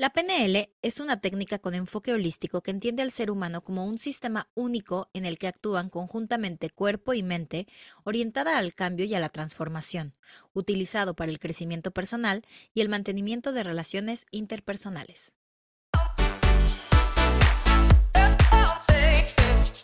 La PNL es una técnica con enfoque holístico que entiende al ser humano como un sistema único en el que actúan conjuntamente cuerpo y mente, orientada al cambio y a la transformación, utilizado para el crecimiento personal y el mantenimiento de relaciones interpersonales.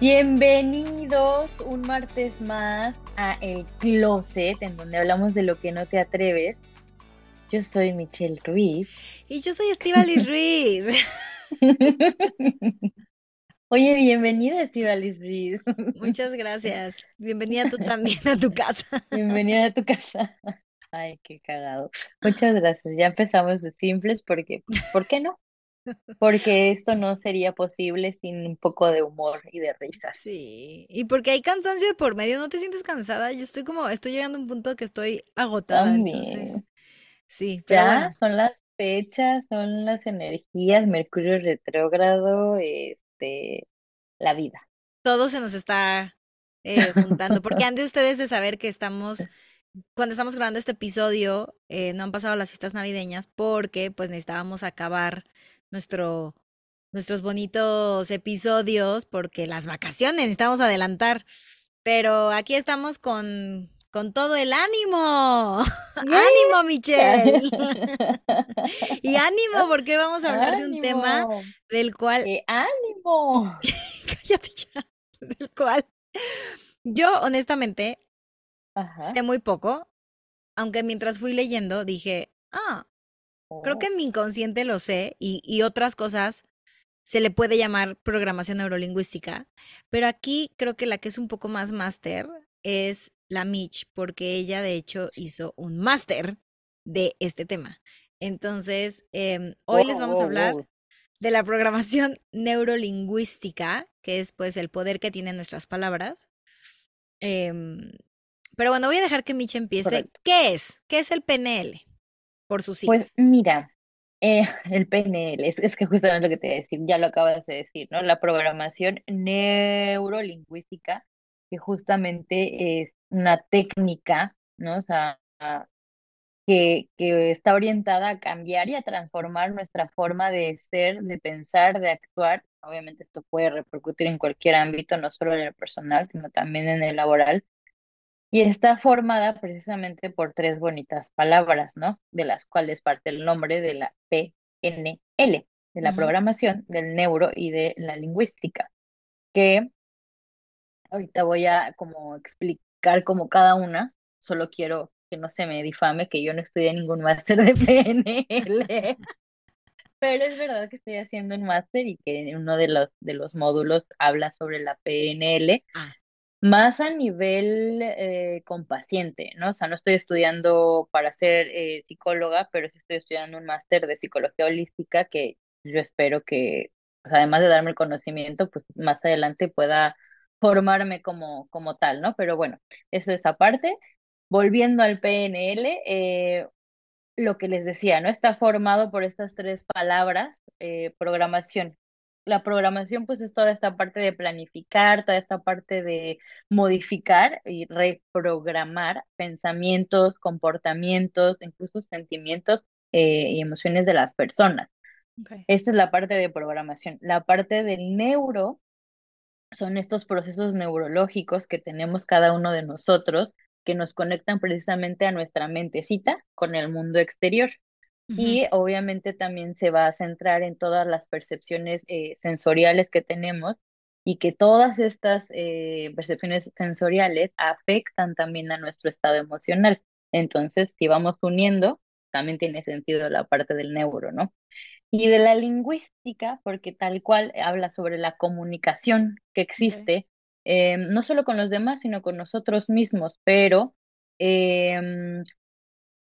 Bienvenidos un martes más a El Closet, en donde hablamos de lo que no te atreves. Yo soy Michelle Ruiz. Y yo soy Estivalis Ruiz. Oye, bienvenida, Estivalis Ruiz. Muchas gracias. Bienvenida tú también a tu casa. Bienvenida a tu casa. Ay, qué cagado. Muchas gracias. Ya empezamos de simples porque, ¿por qué no? Porque esto no sería posible sin un poco de humor y de risas. Sí, y porque hay cansancio de por medio, ¿no te sientes cansada? Yo estoy como, estoy llegando a un punto que estoy agotada, entonces, También. sí, pero Ya bueno, son las fechas, son las energías, Mercurio retrógrado, este, la vida. todo se nos está eh, juntando, porque han de ustedes de saber que estamos, cuando estamos grabando este episodio, eh, no han pasado las fiestas navideñas porque pues necesitábamos acabar nuestro, nuestros bonitos episodios porque las vacaciones necesitamos adelantar, pero aquí estamos con, con todo el ánimo. ¡Ánimo, Michelle! Y ánimo, porque vamos a hablar de un tema del cual, ¡Qué ánimo! cállate ya, del cual yo honestamente Ajá. sé muy poco, aunque mientras fui leyendo dije, ah, creo que en mi inconsciente lo sé y, y otras cosas se le puede llamar programación neurolingüística, pero aquí creo que la que es un poco más máster es la Mitch, porque ella de hecho hizo un máster de este tema. Entonces, em, hoy les wow, vamos a hablar wow. de la programación neurolingüística, que es pues el poder que tienen nuestras palabras. Em, pero bueno, voy a dejar que Mitch empiece. Correcto. ¿Qué es? ¿Qué es el PNL? Por sus Pues mira, eh, el PNL, es, es que justamente lo que te iba a decir, ya lo acabas de decir, ¿no? La programación neurolingüística, que justamente es una técnica, ¿no? O sea, que, que está orientada a cambiar y a transformar nuestra forma de ser, de pensar, de actuar. Obviamente esto puede repercutir en cualquier ámbito, no solo en el personal, sino también en el laboral. Y está formada precisamente por tres bonitas palabras, ¿no? De las cuales parte el nombre de la PNL, de la programación, del neuro y de la lingüística, que ahorita voy a como explicar como cada una, solo quiero que no se me difame que yo no estudié ningún máster de PNL, pero es verdad que estoy haciendo un máster y que uno de los, de los módulos habla sobre la PNL. Ah, Más a nivel eh, con paciente, ¿no? O sea, no estoy estudiando para ser eh, psicóloga, pero sí estoy estudiando un máster de psicología holística que yo espero que, pues, además de darme el conocimiento, pues más adelante pueda formarme como, como tal, ¿no? Pero bueno, eso es aparte. Volviendo al PNL, eh, lo que les decía, ¿no? Está formado por estas tres palabras, eh, programación. La programación, pues, es toda esta parte de planificar, toda esta parte de modificar y reprogramar pensamientos, comportamientos, incluso sentimientos eh, y emociones de las personas. Esta es la parte de programación. La parte del neuro son estos procesos neurológicos que tenemos cada uno de nosotros que nos conectan precisamente a nuestra mentecita con el mundo exterior. Y obviamente también se va a centrar en todas las percepciones eh, sensoriales que tenemos y que todas estas eh, percepciones sensoriales afectan también a nuestro estado emocional. Entonces, si vamos uniendo, también tiene sentido la parte del neuro, ¿no? Y de la lingüística, porque tal cual habla sobre la comunicación que existe, eh, no solo con los demás, sino con nosotros mismos, pero em,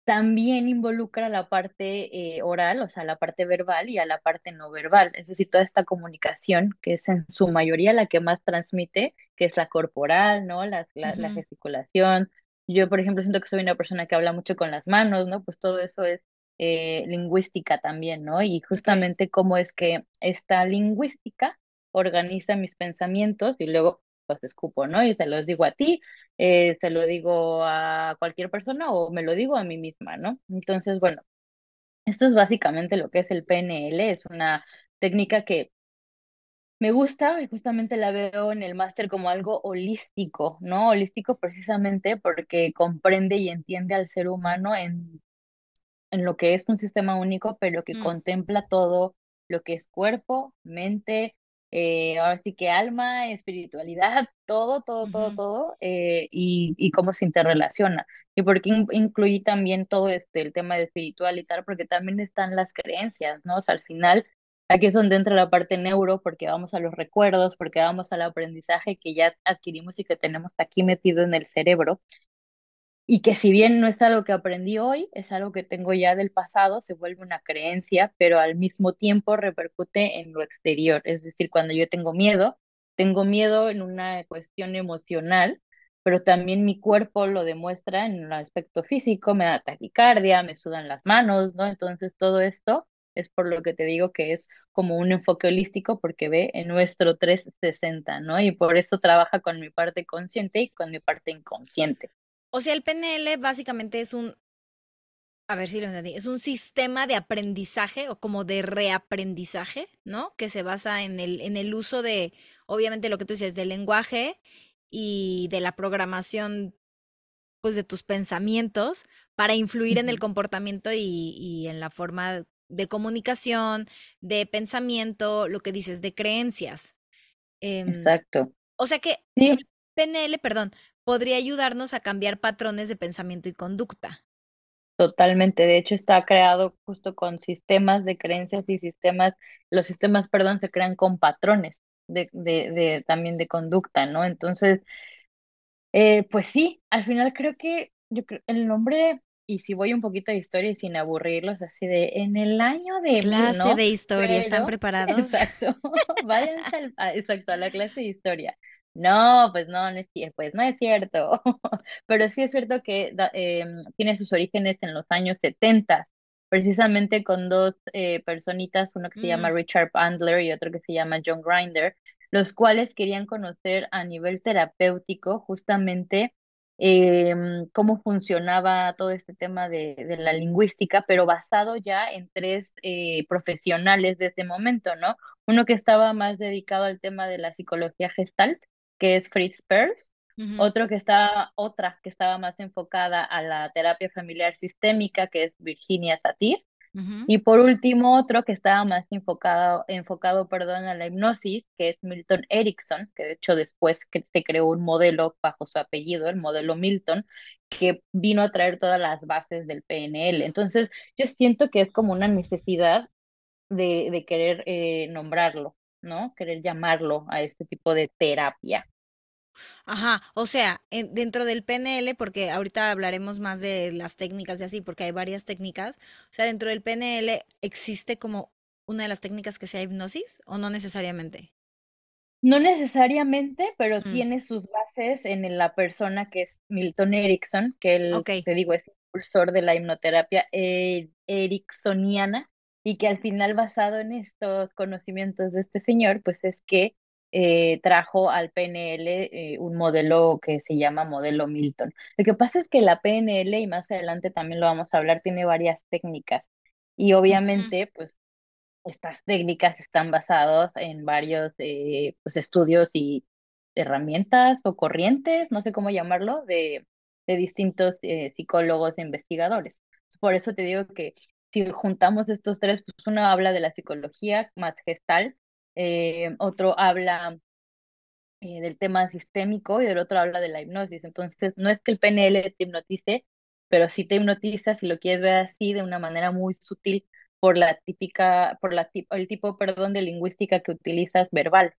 también involucra la parte eh, oral, o sea, la parte verbal y a la parte no verbal, es decir, toda esta comunicación que es en su mayoría la que más transmite, que es la corporal, ¿no? La, la, la gesticulación. Yo, por ejemplo, siento que soy una persona que habla mucho con las manos, ¿no? Pues todo eso es eh, lingüística también, ¿no? Y justamente cómo es que esta lingüística organiza mis pensamientos y luego los escupo, ¿no? Y se los digo a ti, eh, se lo digo a cualquier persona o me lo digo a mí misma, ¿no? Entonces, bueno, esto es básicamente lo que es el PNL, es una técnica que me gusta y justamente la veo en el máster como algo holístico, ¿no? Holístico precisamente porque comprende y entiende al ser humano en, en lo que es un sistema único, pero que Mm, contempla todo lo que es cuerpo, mente, eh, ahora sí que alma, espiritualidad, todo, todo, todo, todo, eh, y, y cómo se interrelaciona. Y por qué in- incluí también todo este, el tema de espiritual y tal, porque también están las creencias, ¿no? O sea, al final, aquí es donde entra la parte neuro, porque vamos a los recuerdos, porque vamos al aprendizaje que ya adquirimos y que tenemos aquí metido en el cerebro y que si bien no es algo que aprendí hoy, es algo que tengo ya del pasado, se vuelve una creencia, pero al mismo tiempo repercute en lo exterior. Es decir, cuando yo tengo miedo, tengo miedo en una cuestión emocional, pero también mi cuerpo lo demuestra en el aspecto físico, me da taquicardia, me sudan las manos, ¿no? Entonces todo esto es por lo que te digo que es como un enfoque holístico porque ve en nuestro 360, ¿no? Y por eso trabaja con mi parte consciente y con mi parte inconsciente. O sea, el PNL básicamente es un, a ver si lo entendí, es un sistema de aprendizaje o como de reaprendizaje, ¿no? Que se basa en el, en el uso de, obviamente lo que tú dices, del lenguaje y de la programación, pues de tus pensamientos para influir en el comportamiento y, y en la forma de comunicación, de pensamiento, lo que dices, de creencias. Em, Exacto. o sea que Sí, el PNL, perdón, podría ayudarnos a cambiar patrones de pensamiento y conducta. totalmente. De hecho, está creado justo con sistemas de creencias y sistemas, los sistemas, perdón, se crean con patrones de, de, de también de conducta, ¿no? Entonces, eh, pues sí, al final creo que yo creo, el nombre, y si voy un poquito de historia y sin aburrirlos, así de en el año de Clase ¿no? de historia, ¿están preparados? exacto, váyanse al, exacto, a la clase de historia. No, pues no, no es cierto, pues no es cierto. Pero sí es cierto que em, tiene sus orígenes en los años 70, precisamente con dos eh, personitas, uno que se llama Mm, Richard Bandler y otro que se llama John Grinder, los cuales querían conocer a nivel terapéutico justamente em, cómo funcionaba todo este tema de, de la lingüística, pero basado ya en tres eh, profesionales de ese momento, ¿no? Uno que estaba más dedicado al tema de la psicología gestalt, que es Fritz Perls, otro que estaba, otra que estaba más enfocada a la terapia familiar sistémica, que es Virginia Satir, y por último, otro que estaba más enfocado, enfocado, perdón, a la hipnosis, que es Milton Erickson, que de hecho después que se creó un modelo bajo su apellido, el modelo Milton, que vino a traer todas las bases del PNL. Entonces, yo siento que es como una necesidad de, de querer eh, nombrarlo, ¿no? Querer llamarlo a este tipo de terapia. Ajá, o sea, en- dentro del PNL, porque ahorita hablaremos más de las técnicas y así, porque hay varias técnicas, o sea, dentro del PNL existe como una de las técnicas que sea hipnosis o no necesariamente. No necesariamente, pero Mm, tiene sus bases en la persona que es Milton Erickson, que él, ok, te digo, es impulsor de la hipnoterapia eh, ericksoniana y que al final, basado en estos conocimientos de este señor, pues es que eh, trajo al PNL eh, un modelo que se llama modelo Milton. Lo que pasa es que la PNL, y más adelante también lo vamos a hablar, tiene varias técnicas y obviamente, pues estas técnicas están basadas en varios eh, pues, estudios y herramientas o corrientes, no sé cómo llamarlo, de, de distintos psicólogos e investigadores. Por eso te digo que si juntamos estos tres, pues uno habla de la psicología más gestal, eh, otro habla eh, del tema sistémico y el otro habla de la hipnosis. Entonces, no es que el PNL te hipnotice, pero sí te hipnotiza si lo quieres ver así de una manera muy sutil por la típica, por la tip- el tipo, perdón, de lingüística que utilizas verbal,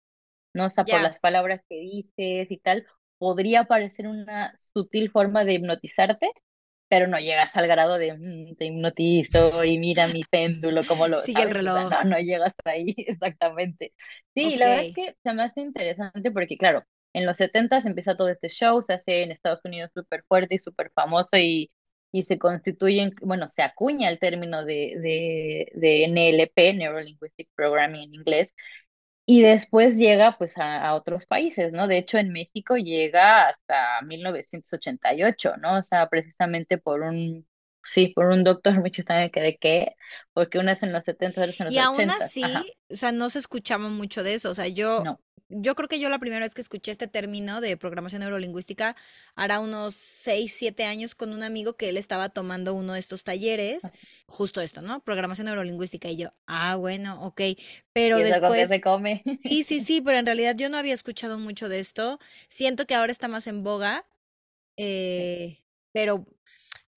¿no? O sea, por las palabras que dices y tal, podría parecer una sutil forma de hipnotizarte, pero no llegas al grado de mm, te hipnotizo y mira mi péndulo, como lo Sigue el sabes, reloj. no, no llegas ahí exactamente. Sí, la verdad es que se me hace interesante porque, claro, en los 70 empieza todo este show, se hace en Estados Unidos súper fuerte y súper famoso y, y se constituye, bueno, se acuña el término de, de, de NLP, Neuro Linguistic Programming en inglés, y después llega pues a, a otros países, ¿no? De hecho, en México llega hasta 1988, ¿no? O sea, precisamente por un, sí, por un doctor, mucho también que de qué, porque uno es en los 70, otro es en los Y aún 80, así, ajá, o sea, no se escuchaba mucho de eso. O sea, yo, no, yo creo que yo la primera vez que escuché este término de programación neurolingüística hará unos 6 7 años con un amigo que él estaba tomando uno de estos talleres, así. justo esto, ¿no? Programación neurolingüística. Y yo, ah, bueno, ok. Pero Y eso con qué se después, come. sí, sí, sí, pero en realidad yo no había escuchado mucho de esto. Siento que ahora está más en boga, eh, pero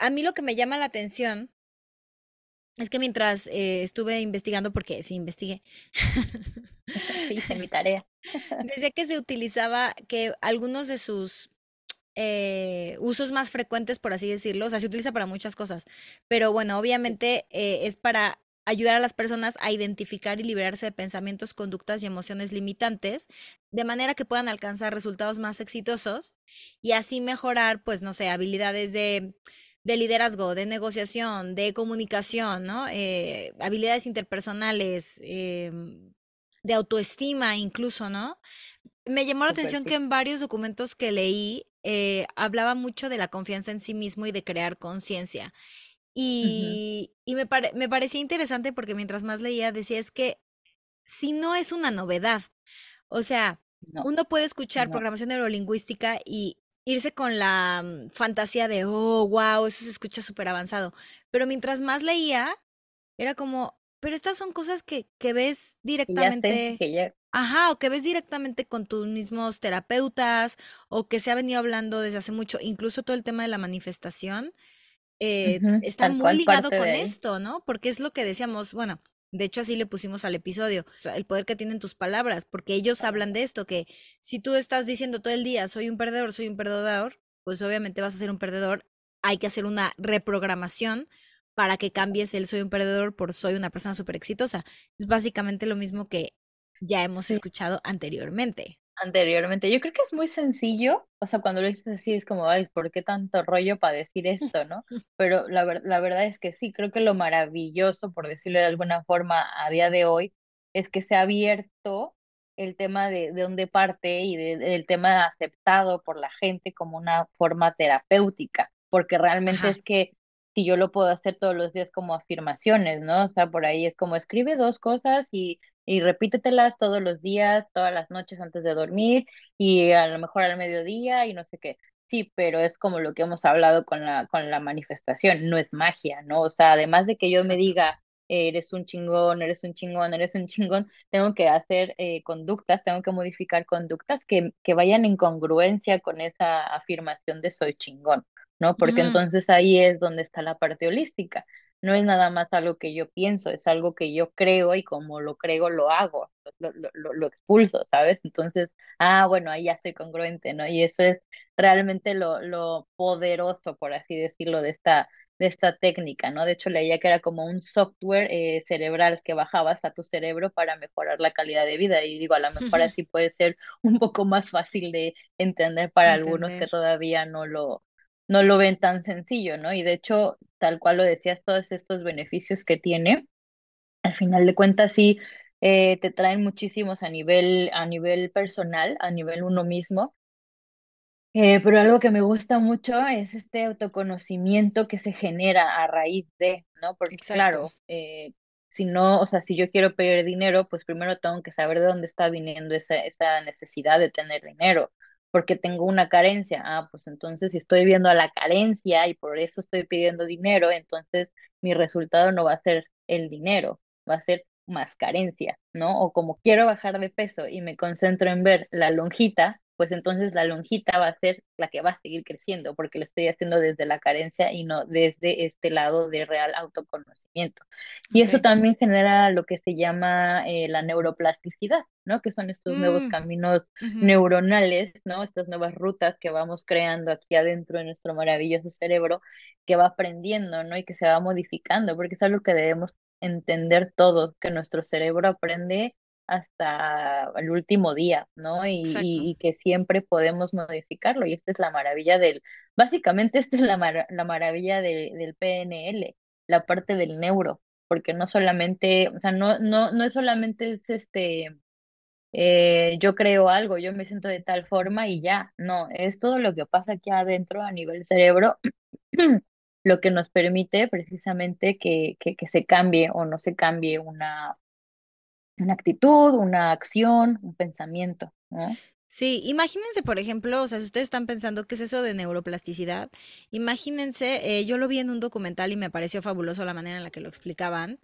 a mí lo que me llama la atención es que mientras eh, estuve investigando, porque sí investigué, hice mi tarea. decía que se utilizaba, que algunos de sus eh, usos más frecuentes, por así decirlo, o sea, se utiliza para muchas cosas, pero bueno, obviamente eh, es para ayudar a las personas a identificar y liberarse de pensamientos, conductas y emociones limitantes, de manera que puedan alcanzar resultados más exitosos y así mejorar, pues, no sé, habilidades de, de liderazgo, de negociación, de comunicación, ¿no? Eh, habilidades interpersonales, em, de autoestima incluso, ¿no? Me llamó la atención que en varios documentos que leí eh, hablaba mucho de la confianza en sí mismo y de crear conciencia. Y, y me, pare- me parecía interesante porque mientras más leía decía es que si no es una novedad, o sea, No, uno puede escuchar no, programación neurolingüística y irse con la mm, fantasía de, oh, wow, eso se escucha súper avanzado. Pero mientras más leía, era como, pero estas son cosas que, que ves que ya sé, directamente que ya, Ajá, o que ves directamente con tus mismos terapeutas, o que se ha venido hablando desde hace mucho, incluso todo el tema de la manifestación, eh, está muy ligado con esto, ¿no? Porque es lo que decíamos, bueno, de hecho así le pusimos al episodio, o sea, el poder que tienen tus palabras, porque ellos hablan de esto, que si tú estás diciendo todo el día, soy un perdedor, soy un perdedor, pues obviamente vas a ser un perdedor, hay que hacer una reprogramación para que cambies el soy un perdedor por soy una persona súper exitosa. Es básicamente lo mismo que ya hemos Sí. escuchado anteriormente. Anteriormente. Yo creo que es muy sencillo, o sea, cuando lo dices así es como, ay, ¿por qué tanto rollo para decir esto, no? Pero la ver- la verdad es que sí, creo que lo maravilloso, por decirlo de alguna forma, a día de hoy, es que se ha abierto el tema de, de dónde parte y de- del tema aceptado por la gente como una forma terapéutica, porque realmente Ajá, es que si yo lo puedo hacer todos los días como afirmaciones, ¿no? O sea, por ahí es como escribe dos cosas y y repítetelas todos los días, todas las noches antes de dormir y a lo mejor al mediodía y no sé qué. Sí, pero es como lo que hemos hablado con la, con la manifestación, no es magia, ¿no? O sea, además de que yo me diga, eres un chingón, eres un chingón, eres un chingón, tengo que hacer eh, conductas, tengo que modificar conductas que, que vayan en congruencia con esa afirmación de soy chingón, ¿no? Porque Ujú, entonces ahí es donde está la parte holística no es nada más algo que yo pienso, es algo que yo creo y como lo creo, lo hago, lo, lo, lo, expulso, ¿sabes? Entonces, ah, bueno, ahí ya soy congruente, ¿no? Y eso es realmente lo, lo poderoso, por así decirlo, de esta, de esta técnica, ¿no? De hecho, leía que era como un software eh, cerebral que bajabas a tu cerebro para mejorar la calidad de vida. Y digo, a lo mejor así puede ser un poco más fácil de entender para algunos que todavía no lo no lo ven tan sencillo, ¿no? Y de hecho, tal cual lo decías, todos estos beneficios que tiene, al final de cuentas sí eh, te traen muchísimos a nivel, a nivel personal, a nivel uno mismo. Eh, pero algo que me gusta mucho es este autoconocimiento que se genera a raíz de, ¿no? Porque Exacto. claro, eh, si no, o sea, si yo quiero pedir dinero, pues primero tengo que saber de dónde está viniendo esa, esa necesidad de tener dinero, porque tengo una carencia. Ah, pues entonces si estoy viendo a la carencia y por eso estoy pidiendo dinero, entonces mi resultado no va a ser el dinero, va a ser más carencia, ¿no? O como quiero bajar de peso y me concentro en ver la lonjita pues entonces la lonjita va a ser la que va a seguir creciendo, porque lo estoy haciendo desde la carencia y no desde este lado de real autoconocimiento. Y eso también genera lo que se llama eh, la neuroplasticidad, ¿no? Que son estos nuevos Mm, caminos neuronales, ¿no? Estas nuevas rutas que vamos creando aquí adentro de nuestro maravilloso cerebro, que va aprendiendo, ¿no? Y que se va modificando, porque es algo que debemos entender todos, que nuestro cerebro aprende hasta el último día, ¿no? Y, y, y que siempre podemos modificarlo. Y esta es la maravilla del, básicamente esta es la, mara- la maravilla de- del PNL, la parte del neuro, porque no solamente, o sea, no, no, no es solamente es este, eh, yo creo algo, yo me siento de tal forma y ya, no, es todo lo que pasa aquí adentro a nivel cerebro, lo que nos permite precisamente que, que, que se cambie o no se cambie una una actitud, una acción, un pensamiento, ¿no? Sí, imagínense, por ejemplo, o sea, si ustedes están pensando qué es eso de neuroplasticidad, imagínense, eh, yo lo vi en un documental y me pareció fabuloso la manera en la que lo explicaban.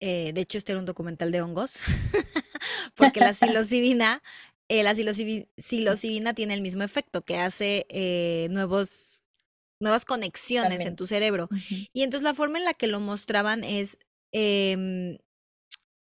eh, de hecho, este era un documental de hongos, porque la psilocibina, eh, la psilocibi- psilocibina tiene el mismo efecto, que hace nuevos, nuevas conexiones en tu cerebro. Y entonces la forma en la que lo mostraban es, em,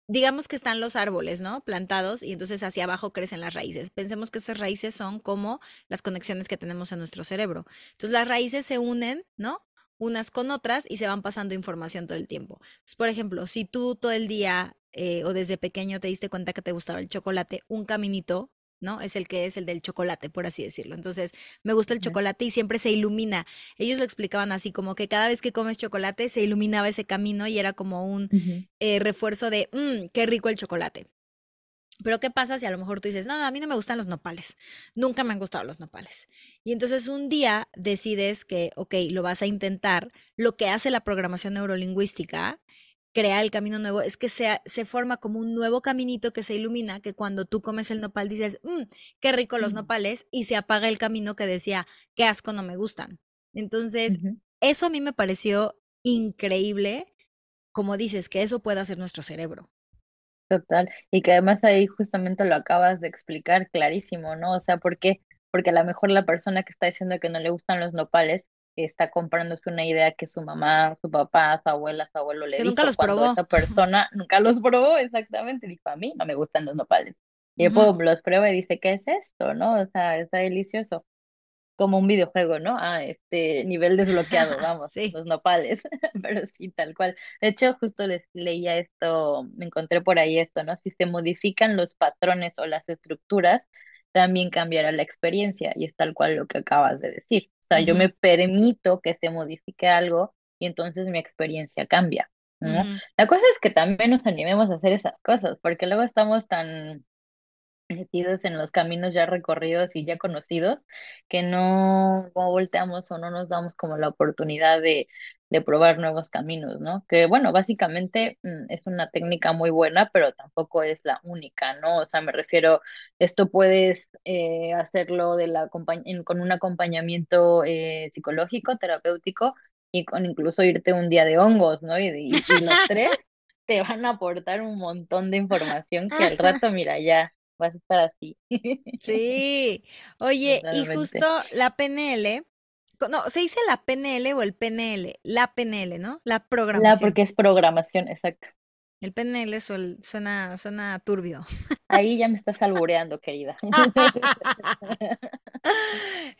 digamos que están los árboles, ¿no? Plantados y entonces hacia abajo crecen las raíces. Pensemos que esas raíces son como las conexiones que tenemos en nuestro cerebro. Entonces las raíces se unen, ¿no? Unas con otras y se van pasando información todo el tiempo. Por ejemplo, si tú todo el día eh, o desde pequeño te diste cuenta que te gustaba el chocolate, un caminito, ¿no? Es el que es el del chocolate, por así decirlo. Entonces, me gusta el chocolate y siempre se ilumina. Ellos lo explicaban así, como que cada vez que comes chocolate se iluminaba ese camino y era como un eh, refuerzo de, mmm, qué rico el chocolate. Pero ¿qué pasa si a lo mejor tú dices, no, no, a mí no me gustan los nopales, nunca me han gustado los nopales? Y entonces un día decides que, ok, lo vas a intentar, lo que hace la programación neurolingüística, crear el camino nuevo, es que se, se forma como un nuevo caminito que se ilumina, que cuando tú comes el nopal dices, mmm, qué rico los nopales, y se apaga el camino que decía, qué asco, no me gustan. Entonces, eso a mí me pareció increíble, como dices, que eso pueda hacer nuestro cerebro. Total. Y que además ahí justamente lo acabas de explicar clarísimo, ¿no? O sea, ¿por qué? Porque a lo mejor la persona que está diciendo que no le gustan los nopales está comprándose una idea que su mamá, su papá, su abuela, su abuelo le Que nunca dijo, los cuando probó. esa persona nunca los probó exactamente, dijo, a mí no me gustan los nopales. Y Ujú, pum, los prueba y dice, ¿qué es esto? ¿No? O sea, está delicioso. como un videojuego, ¿no? Ah, este nivel desbloqueado, vamos, Sí. los nopales, pero sí, tal cual. De hecho, justo les leía esto, me encontré por ahí esto, ¿no? Si se modifican los patrones o las estructuras, también cambiará la experiencia, y es tal cual lo que acabas de decir. O sea, yo me permito que se modifique algo y entonces mi experiencia cambia, ¿no? La cosa es que también nos animemos a hacer esas cosas, porque luego estamos tan metidos en los caminos ya recorridos y ya conocidos, que no, no volteamos o no nos damos como la oportunidad de, de probar nuevos caminos, ¿no? Que bueno, básicamente mm, es una técnica muy buena, pero tampoco es la única, ¿no? O sea, me refiero, esto puedes eh, hacerlo de la con un acompañamiento eh, psicológico, terapéutico, y con incluso irte un día de hongos, ¿no? Y, y, y los tres te van a aportar un montón de información que al rato, mira, ya vas a estar así. Sí. Oye, y justo la PNL, no, ¿se dice la PNL o el PNL? La PNL, ¿no? La La, programación. porque es programación, exacto. El PNL suel- suena, suena turbio. Ahí ya me estás albureando, querida.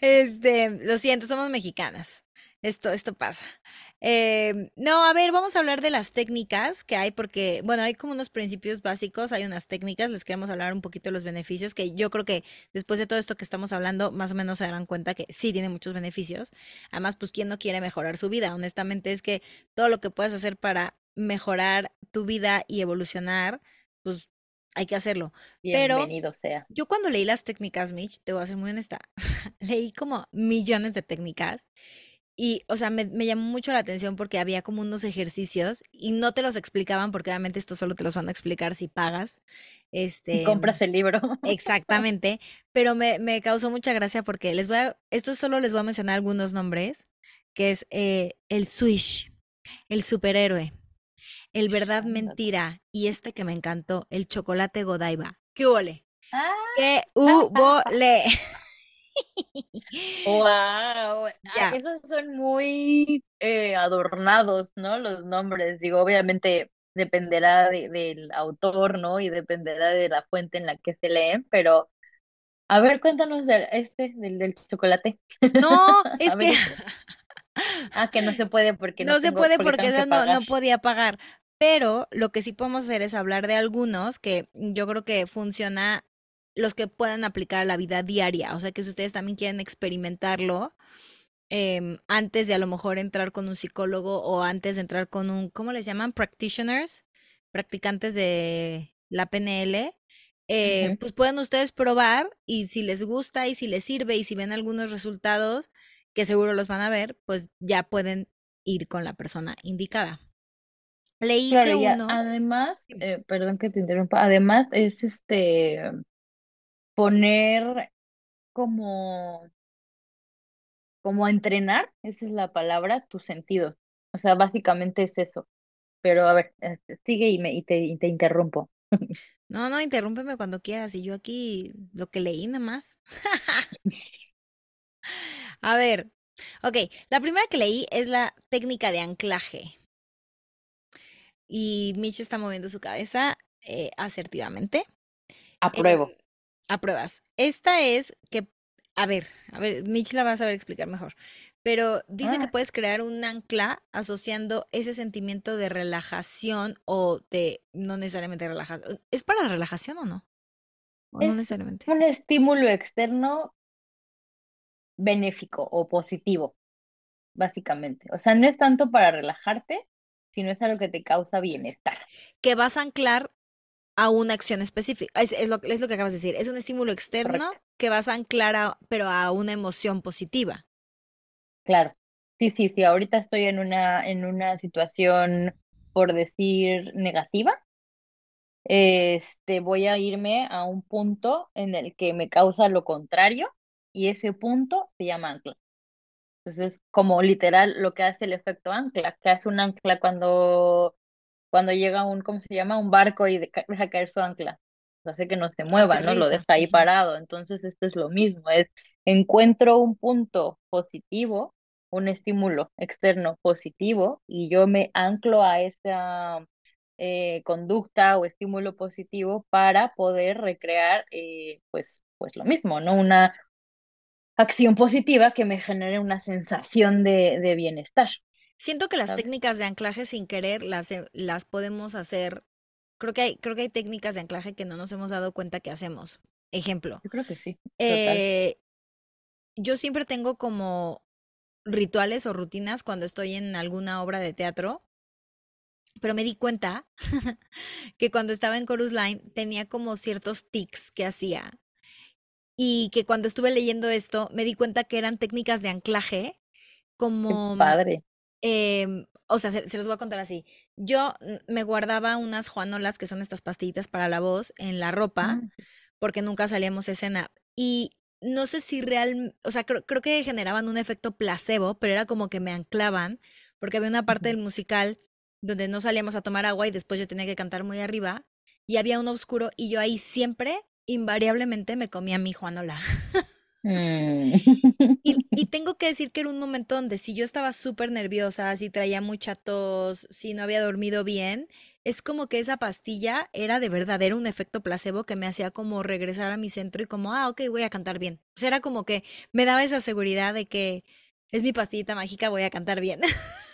Este, lo siento, somos mexicanas. Esto, esto pasa. Em, no, a ver, vamos a hablar de las técnicas que hay, porque, bueno, hay como unos principios básicos, hay unas técnicas, les queremos hablar un poquito de los beneficios, que yo creo que después de todo esto que estamos hablando, más o menos se darán cuenta que sí tiene muchos beneficios. Además, pues, ¿quién no quiere mejorar su vida? Honestamente, es que todo lo que puedas hacer para mejorar tu vida y evolucionar, pues hay que hacerlo. Pero Bienvenido sea. yo cuando leí las técnicas, Mitch, te voy a ser muy honesta, leí como millones de técnicas y, o sea, me, me llamó mucho la atención porque había como unos ejercicios y no te los explicaban porque obviamente esto solo te los van a explicar si pagas. Este, compras el libro. exactamente, pero me, me causó mucha gracia porque les voy a, esto solo les voy a mencionar algunos nombres, que es eh, el Swish, el superhéroe, el verdad mentira y este que me encantó, el chocolate Godiva. ¿Qué huele? Ah, ¿Qué hubo? Wow, Ya. esos son muy eh, adornados, ¿no? Los nombres. Digo, obviamente dependerá de- del autor, ¿no? Y dependerá de la fuente en la que se leen, pero a ver, cuéntanos del este, del, del chocolate. No, es que ese. Ah, que no se puede porque no no se puede porque porque no, no podía pagar. Pero lo que sí podemos hacer es hablar de algunos que yo creo que funciona, los que puedan aplicar a la vida diaria. O sea, que si ustedes también quieren experimentarlo, em, antes de a lo mejor entrar con un psicólogo o antes de entrar con un, ¿cómo les llaman? Practitioners, practicantes de la PNL. eh, pues pueden ustedes probar y si les gusta y si les sirve y si ven algunos resultados, que seguro los van a ver, pues ya pueden ir con la persona indicada. Leí Claro, que uno, además, eh, perdón que te interrumpa, además es este poner como, como entrenar, esa es la palabra, tus sentidos. O sea, básicamente es eso. Pero a ver, este, sigue y me y te, y te interrumpo. no, no, interrúmpeme cuando quieras y yo aquí lo que leí nada más. A ver, ok, la primera que leí es la técnica de anclaje y Mitch está moviendo su cabeza eh, asertivamente. Apruebo. Apruebas. Esta es que, a ver, a ver, Mitch la va a saber explicar mejor, pero dice que Ah, puedes crear un ancla asociando ese sentimiento de relajación o de, no necesariamente relajación, ¿es para relajación o no? O no es necesariamente. un estímulo externo benéfico o positivo, básicamente. O sea, no es tanto para relajarte, sino es algo que te causa bienestar. Que vas a anclar a una acción específica. Es, es lo, es lo que acabas de decir. Es un estímulo externo Correcto. que vas a anclar a, pero a una emoción positiva. Claro. Sí, sí, sí. Ahorita estoy en una, en una situación, por decir, negativa. Este, voy a irme a un punto en el que me causa lo contrario y ese punto se llama ancla. Entonces, como literal lo que hace el efecto ancla, que hace un ancla cuando, cuando llega un, ¿cómo se llama? Un barco y deja, caer su ancla. Hace que no se mueva, ¿no? Lo deja ahí parado. Entonces, esto es lo mismo, es encuentro un punto positivo, un estímulo externo positivo y yo me anclo a esa eh, conducta o estímulo positivo para poder recrear, eh, pues, pues lo mismo, ¿no? Una acción positiva que me genere una sensación de, de bienestar, Siento que las ¿sabes? técnicas de anclaje sin querer las, las podemos hacer. Creo que hay, creo que hay técnicas de anclaje que no nos hemos dado cuenta que hacemos. Ejemplo, Yo creo que sí, eh, yo siempre tengo como rituales o rutinas cuando estoy en alguna obra de teatro, pero me di cuenta que cuando estaba en Chorus Line tenía como ciertos tics que hacía y que cuando estuve leyendo esto me di cuenta que eran técnicas de anclaje Qué como padre. Em, o sea, se, se los voy a contar así. Yo me guardaba unas juanolas, que son estas pastillitas para la voz, en la ropa, Mm, porque nunca salíamos a escena. Y no sé si real, o sea, creo, creo que generaban un efecto placebo, pero era como que me anclaban, porque había una parte del musical donde no salíamos a tomar agua y después yo tenía que cantar muy arriba, y había un oscuro, y yo ahí siempre, invariablemente, me comía mi juanola. Mm. Y, y tengo que decir que era un momento donde si yo estaba súper nerviosa, si traía mucha tos, si no había dormido bien, es como que esa pastilla era de verdad, era un efecto placebo que me hacía como regresar a mi centro y como, ah, ok, voy a cantar bien. O sea, era como que me daba esa seguridad de que es mi pastillita mágica, voy a cantar bien.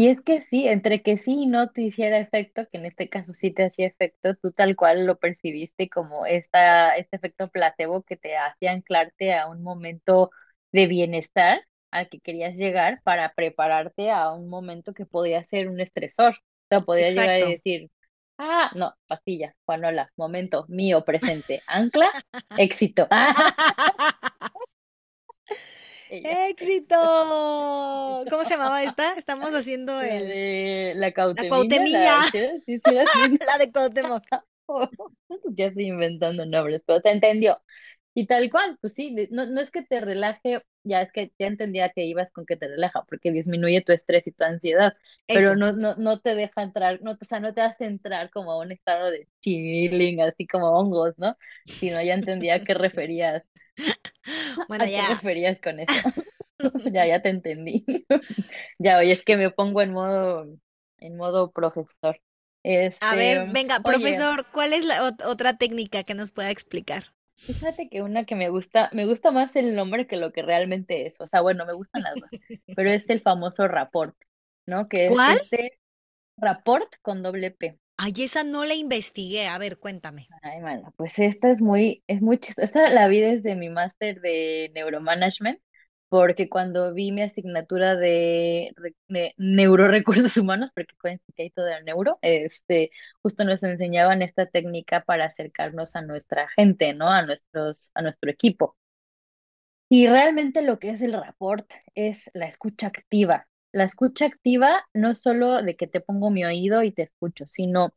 Y es que sí, entre que sí y no te hiciera efecto, que en este caso sí te hacía efecto, tú tal cual lo percibiste como esta, este efecto placebo que te hacía anclarte a un momento de bienestar al que querías llegar para prepararte a un momento que podía ser un estresor. O sea, podías llegar y Exacto. decir, ah, no, pastilla, Juanola, momento mío presente, ancla, éxito. ¡Éxito! ¿Cómo se llamaba esta? Estamos haciendo La el... de la Cuauhtemilla, la, ¿sí, sí, sí, la- sí, la de Cuauhtémoc. Ya estoy inventando nombres, pero te entendió. Y tal cual, pues sí, de- no, no es que te relaje, ya es que ya entendía que ibas con que te relaja, porque disminuye tu estrés y tu ansiedad, pero no, no, no te deja entrar, no, o sea, no te hace entrar como a un estado de chilling, así como hongos, ¿no? Sino ya entendía a qué referías Bueno, ¿A qué ya. referías con eso? Ya, ya te entendí. Ya, oye, es que me pongo en modo, en modo profesor. A ver, Este, venga, oye, profesor, ¿cuál es la ot- otra técnica que nos pueda explicar? fíjate que una que me gusta, me gusta más el nombre que lo que realmente es. O sea, bueno, me gustan las dos, pero es el famoso rapport, ¿no? Que es ¿Cuál? este rapport con doble P. Ay, esa no la investigué. A ver, cuéntame. Ay, mala, pues esta es muy, es muy chistosa. Esta la vi desde mi máster de neuromanagement, porque cuando vi mi asignatura de, de neurorecursos humanos, porque que hay todo el neuro, este, justo nos enseñaban esta técnica para acercarnos a nuestra gente, ¿no? A nuestros, a nuestro equipo. Y realmente lo que es el rapport es la escucha activa. La escucha activa no es solo de que te pongo mi oído y te escucho, sino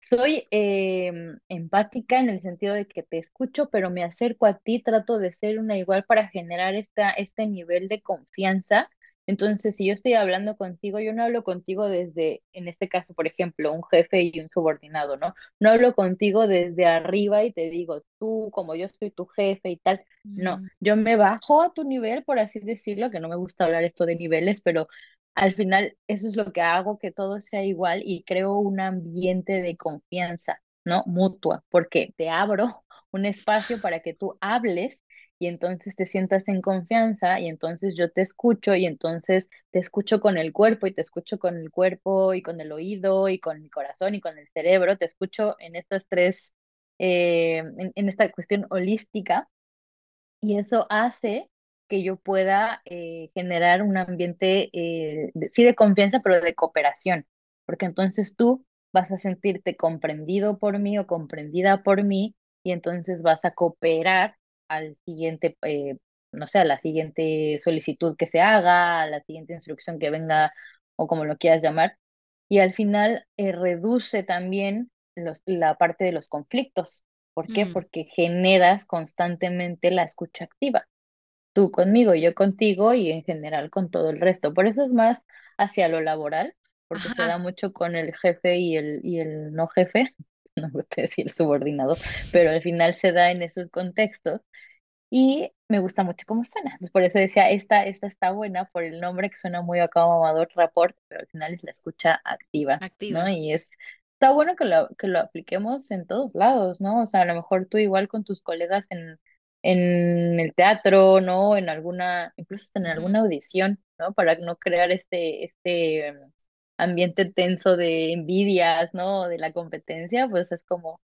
soy em, empática en el sentido de que te escucho, pero me acerco a ti, trato de ser una igual para generar esta, este nivel de confianza. Entonces, si yo estoy hablando contigo, yo no hablo contigo desde, en este caso, por ejemplo, un jefe y un subordinado, ¿no? No hablo contigo desde arriba y te digo, tú, como yo soy tu jefe y tal. No, Mm, yo me bajo a tu nivel, por así decirlo, que no me gusta hablar esto de niveles, pero al final, eso es lo que hago, que todo sea igual y creo un ambiente de confianza, ¿no? Mutua, porque te abro un espacio para que tú hables y entonces te sientas en confianza y entonces yo te escucho y entonces te escucho con el cuerpo y te escucho con el cuerpo y con el oído y con mi corazón y con el cerebro, te escucho en estas tres, eh, en esta cuestión holística y eso hace que yo pueda eh, generar un ambiente, eh, de- sí de confianza, pero de cooperación, porque entonces tú vas a sentirte comprendido por mí o comprendida por mí y entonces vas a cooperar al siguiente, eh, no sé, a la siguiente solicitud que se haga, a la siguiente instrucción que venga o como lo quieras llamar. Y al final eh, reduce también los, la parte de los conflictos. ¿Por qué? mm, Porque generas constantemente la escucha activa. Tú conmigo, yo contigo y en general con todo el resto. Por eso es más hacia lo laboral, porque se da Ajá. mucho con el jefe y el, y el no jefe, no me gusta decir el subordinado, pero al final se da en esos contextos y me gusta mucho cómo suena. Entonces, por eso decía, esta, esta está buena por el nombre que suena muy acá mamador, rapport, pero al final es la escucha activa, ¿no? Activa. Y es, está bueno que lo, que lo apliquemos en todos lados, ¿no? O sea, a lo mejor tú igual con tus colegas en, en el teatro, ¿no? En alguna, incluso hasta en alguna audición, ¿no? Para no crear este, este em, ambiente tenso de envidias, ¿no? De la competencia, pues es como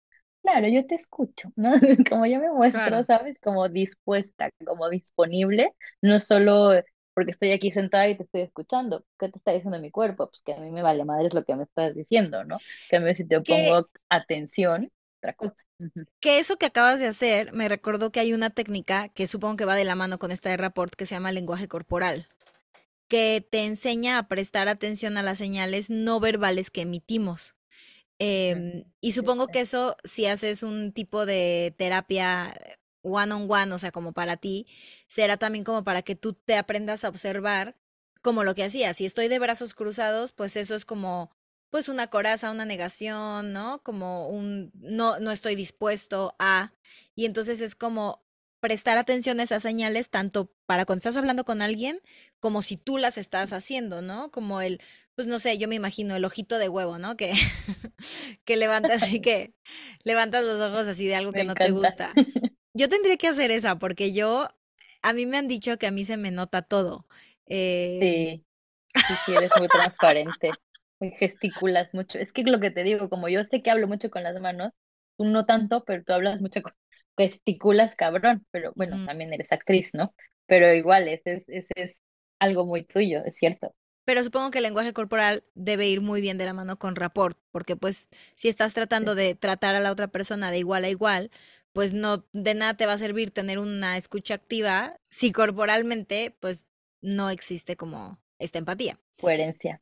Claro, yo te escucho, ¿no? Como yo me muestro, Claro. ¿sabes? Como dispuesta, como disponible, no solo porque estoy aquí sentada y te estoy escuchando. ¿Qué te está diciendo mi cuerpo? Pues que a mí me vale madre es lo que me estás diciendo, ¿no? Que a mí si te pongo atención, otra cosa. Que eso que acabas de hacer me recordó que hay una técnica que supongo que va de la mano con esta de rapport que se llama lenguaje corporal, que te enseña a prestar atención a las señales no verbales que emitimos. Em, y supongo que eso, si haces un tipo de terapia one on one, o sea, como para ti, será también como para que tú te aprendas a observar como lo que hacías. Si estoy de brazos cruzados, pues eso es como, pues una coraza, una negación, ¿no? Como un, no, no estoy dispuesto a. Y entonces es como prestar atención a esas señales, tanto para cuando estás hablando con alguien, como si tú las estás haciendo, ¿no? Como el, pues no sé, yo me imagino el ojito de huevo, ¿no? Que que levantas así que levantas los ojos así de algo Me que no te gusta. Yo tendría que hacer esa porque yo, a mí me han dicho que a mí se me nota todo. Sí, sí, sí, eres muy transparente, muy gesticulas mucho. Es que lo que te digo, como yo sé que hablo mucho con las manos, tú no tanto, pero tú hablas mucho con gesticulas, cabrón. Pero bueno, también eres actriz, ¿no? Pero igual, ese es, ese es algo muy tuyo, es cierto. Pero supongo que el lenguaje corporal debe ir muy bien de la mano con rapport, porque pues si estás tratando de tratar a la otra persona de igual a igual, pues no, de nada te va a servir tener una escucha activa si corporalmente pues no existe como esta empatía. Coherencia.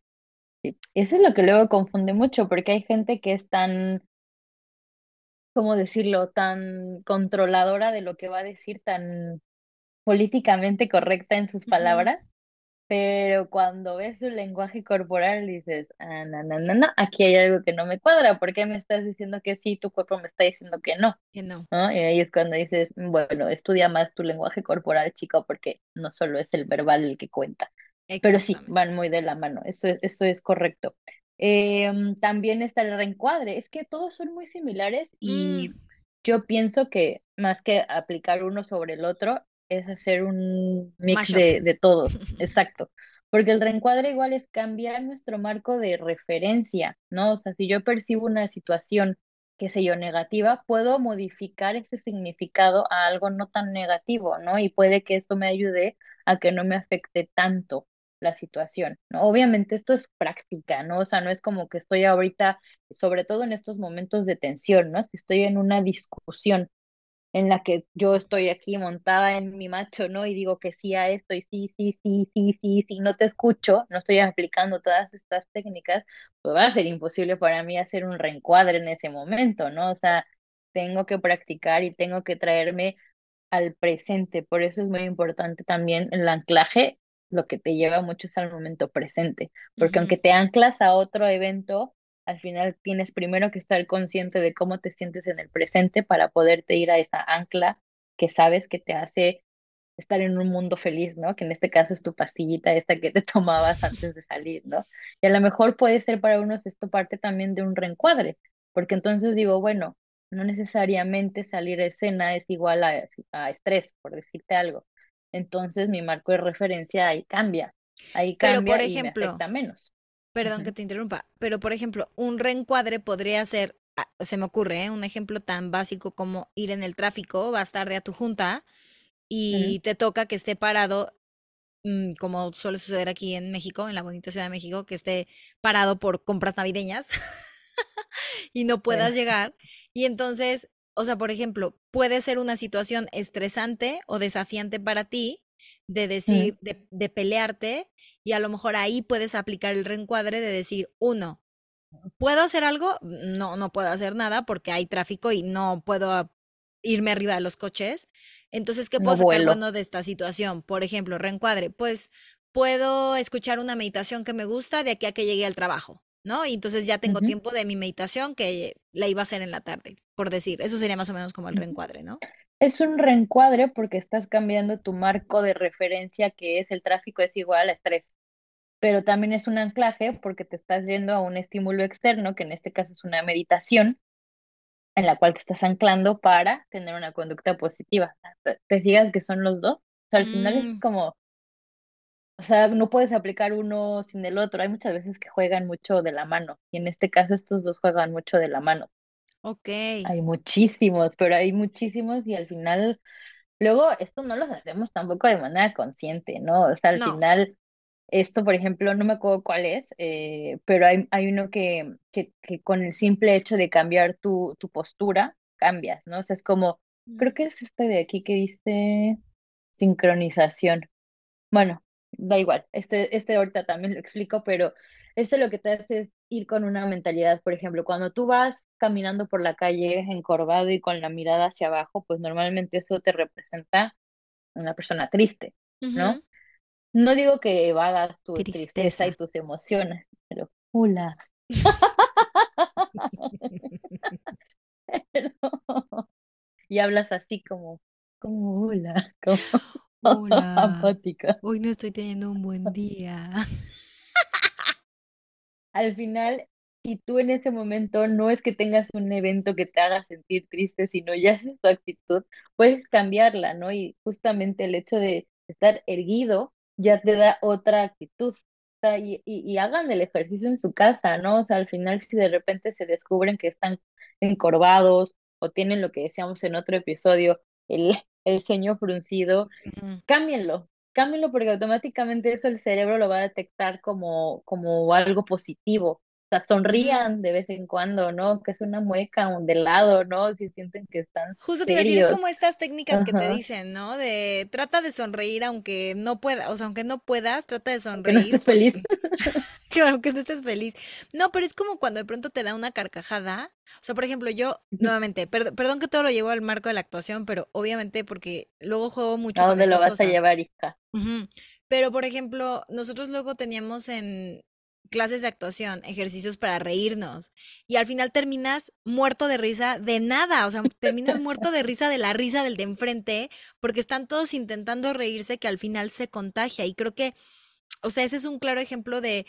Sí. Eso es lo que luego confunde mucho, porque hay gente que es tan, ¿cómo decirlo?, tan controladora de lo que va a decir, tan políticamente correcta en sus palabras pero cuando ves su lenguaje corporal dices, ah, no, no, no, no, aquí hay algo que no me cuadra, ¿por qué me estás diciendo que sí, tu cuerpo me está diciendo que no? Que no. ¿No? Y ahí es cuando dices, bueno, estudia más tu lenguaje corporal, chico, porque no solo es el verbal el que cuenta. Pero sí, van muy de la mano, eso es, eso es correcto. Em, también está el reencuadre, es que todos son muy similares y Mm, yo pienso que más que aplicar uno sobre el otro, es hacer un mix de, de todos, exacto. Porque el reencuadre igual es cambiar nuestro marco de referencia, ¿no? O sea, si yo percibo una situación, qué sé yo, negativa, puedo modificar ese significado a algo no tan negativo, ¿no? Y puede que esto me ayude a que no me afecte tanto la situación, ¿no? Obviamente esto es práctica, ¿no? O sea, no es como que estoy ahorita, sobre todo en estos momentos de tensión, ¿no? Si estoy en una discusión en la que yo estoy aquí montada en mi macho, ¿no? Y digo que sí a esto y sí, sí, sí, sí, sí, sí, no te escucho, no estoy aplicando todas estas técnicas, pues va a ser imposible para mí hacer un reencuadre en ese momento, ¿no? O sea, tengo que practicar y tengo que traerme al presente. Por eso es muy importante también el anclaje, lo que te lleva mucho es al momento presente, porque aunque te anclas a otro evento, al final tienes primero que estar consciente de cómo te sientes en el presente para poderte ir a esa ancla que sabes que te hace estar en un mundo feliz, ¿no? Que en este caso es tu pastillita esta que te tomabas antes de salir, ¿no? Y a lo mejor puede ser para unos esto parte también de un reencuadre, porque entonces digo, bueno, no necesariamente salir a escena es igual a, a estrés, por decirte algo. Entonces mi marco de referencia ahí cambia, ahí Pero, por cambia y me ejemplo, afecta menos. perdón que te interrumpa, pero, por ejemplo, un reencuadre podría ser, ah, se me ocurre, ¿eh? Un ejemplo tan básico como ir en el tráfico, vas tarde a tu junta y te toca que esté parado, mm, como suele suceder aquí en México, en la bonita Ciudad de México, que esté parado por compras navideñas y no puedas llegar. Y entonces, o sea, por ejemplo, puede ser una situación estresante o desafiante para ti de decir, de, de pelearte, y a lo mejor ahí puedes aplicar el reencuadre de decir, uno, ¿puedo hacer algo? No, no puedo hacer nada porque hay tráfico y no puedo irme arriba de los coches. Entonces, ¿qué no puedo sacar vuelo. bueno de esta situación? Por ejemplo, reencuadre, pues puedo escuchar una meditación que me gusta de aquí a que llegue al trabajo, ¿no? Y entonces ya tengo tiempo de mi meditación que la iba a hacer en la tarde, por decir. Eso sería más o menos como el reencuadre, ¿no? Es un reencuadre porque estás cambiando tu marco de referencia, que es el tráfico es igual a estrés, pero también es un anclaje porque te estás yendo a un estímulo externo, que en este caso es una meditación, en la cual te estás anclando para tener una conducta positiva. ¿Te fijas que son los dos? O sea, al final es Mm, como, o sea, no puedes aplicar uno sin el otro. Hay muchas veces que juegan mucho de la mano, y en este caso estos dos juegan mucho de la mano. ok. Hay muchísimos, pero hay muchísimos y al final Luego, esto no los hacemos tampoco de manera consciente, ¿no? O sea, al No. final, esto, por ejemplo, no me acuerdo cuál es, eh, pero hay, hay uno que, que, que con el simple hecho de cambiar tu, tu postura, cambias, ¿no? O sea, es como, creo Mm, que es este de aquí que dice sincronización. Bueno, da igual, este, este ahorita también lo explico, pero este lo que te hace es ir con una mentalidad, por ejemplo, cuando tú vas caminando por la calle encorvado y con la mirada hacia abajo, pues normalmente eso te representa una persona triste. ¿no? No digo que evadas tu tristeza y tus emociones, pero hola. Y hablas así como, como hola, como Hola, apática. hoy no estoy teniendo un buen día. Al final, si tú en ese momento no es que tengas un evento que te haga sentir triste, sino ya es tu actitud, puedes cambiarla, ¿no? Y justamente el hecho de estar erguido ya te da otra actitud. O sea, y, y, y hagan el ejercicio en su casa, ¿no? O sea, al final, si de repente se descubren que están encorvados o tienen lo que decíamos en otro episodio, el, el ceño fruncido, Ujú. cámbienlo, cámbienlo porque automáticamente eso el cerebro lo va a detectar como, como algo positivo. Sea, sonrían de vez en cuando, ¿no? Que es una mueca, un de lado, ¿no? Si sienten que están Justo te iba a decir, es como estas técnicas que te dicen, ¿no? De trata de sonreír aunque no pueda, o sea, aunque no puedas, trata de Aunque no sonreír estés feliz. claro, que no estés feliz. No, pero es como cuando de pronto te da una carcajada. O sea, por ejemplo, yo, nuevamente, perd- perdón que todo lo llevo al marco de la actuación, pero obviamente porque luego juego mucho ¿A con dónde lo estas vas a cosas. llevar, hija? Pero, por ejemplo, nosotros luego teníamos en clases de actuación ejercicios para reírnos y al final terminas muerto de risa de nada, o sea, terminas muerto de risa de la risa del de enfrente porque están todos intentando reírse que al final se contagia y creo que, o sea, ese es un claro ejemplo de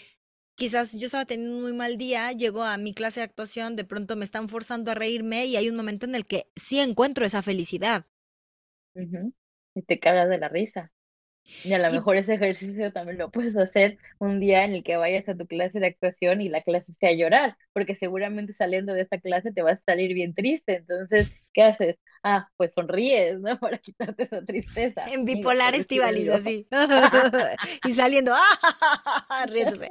quizás yo estaba teniendo un muy mal día, llego a mi clase de actuación, de pronto me están forzando a reírme y hay un momento en el que sí encuentro esa felicidad. Y te cagas de la risa. Y a lo Y mejor ese ejercicio también lo puedes hacer un día en el que vayas a tu clase de actuación y la clase sea llorar, porque seguramente saliendo de esa clase te vas a salir bien triste. Entonces, ¿qué haces? Ah, pues sonríes, ¿no? Para quitarte esa tristeza. En bipolar algo. así. y saliendo, riéndose.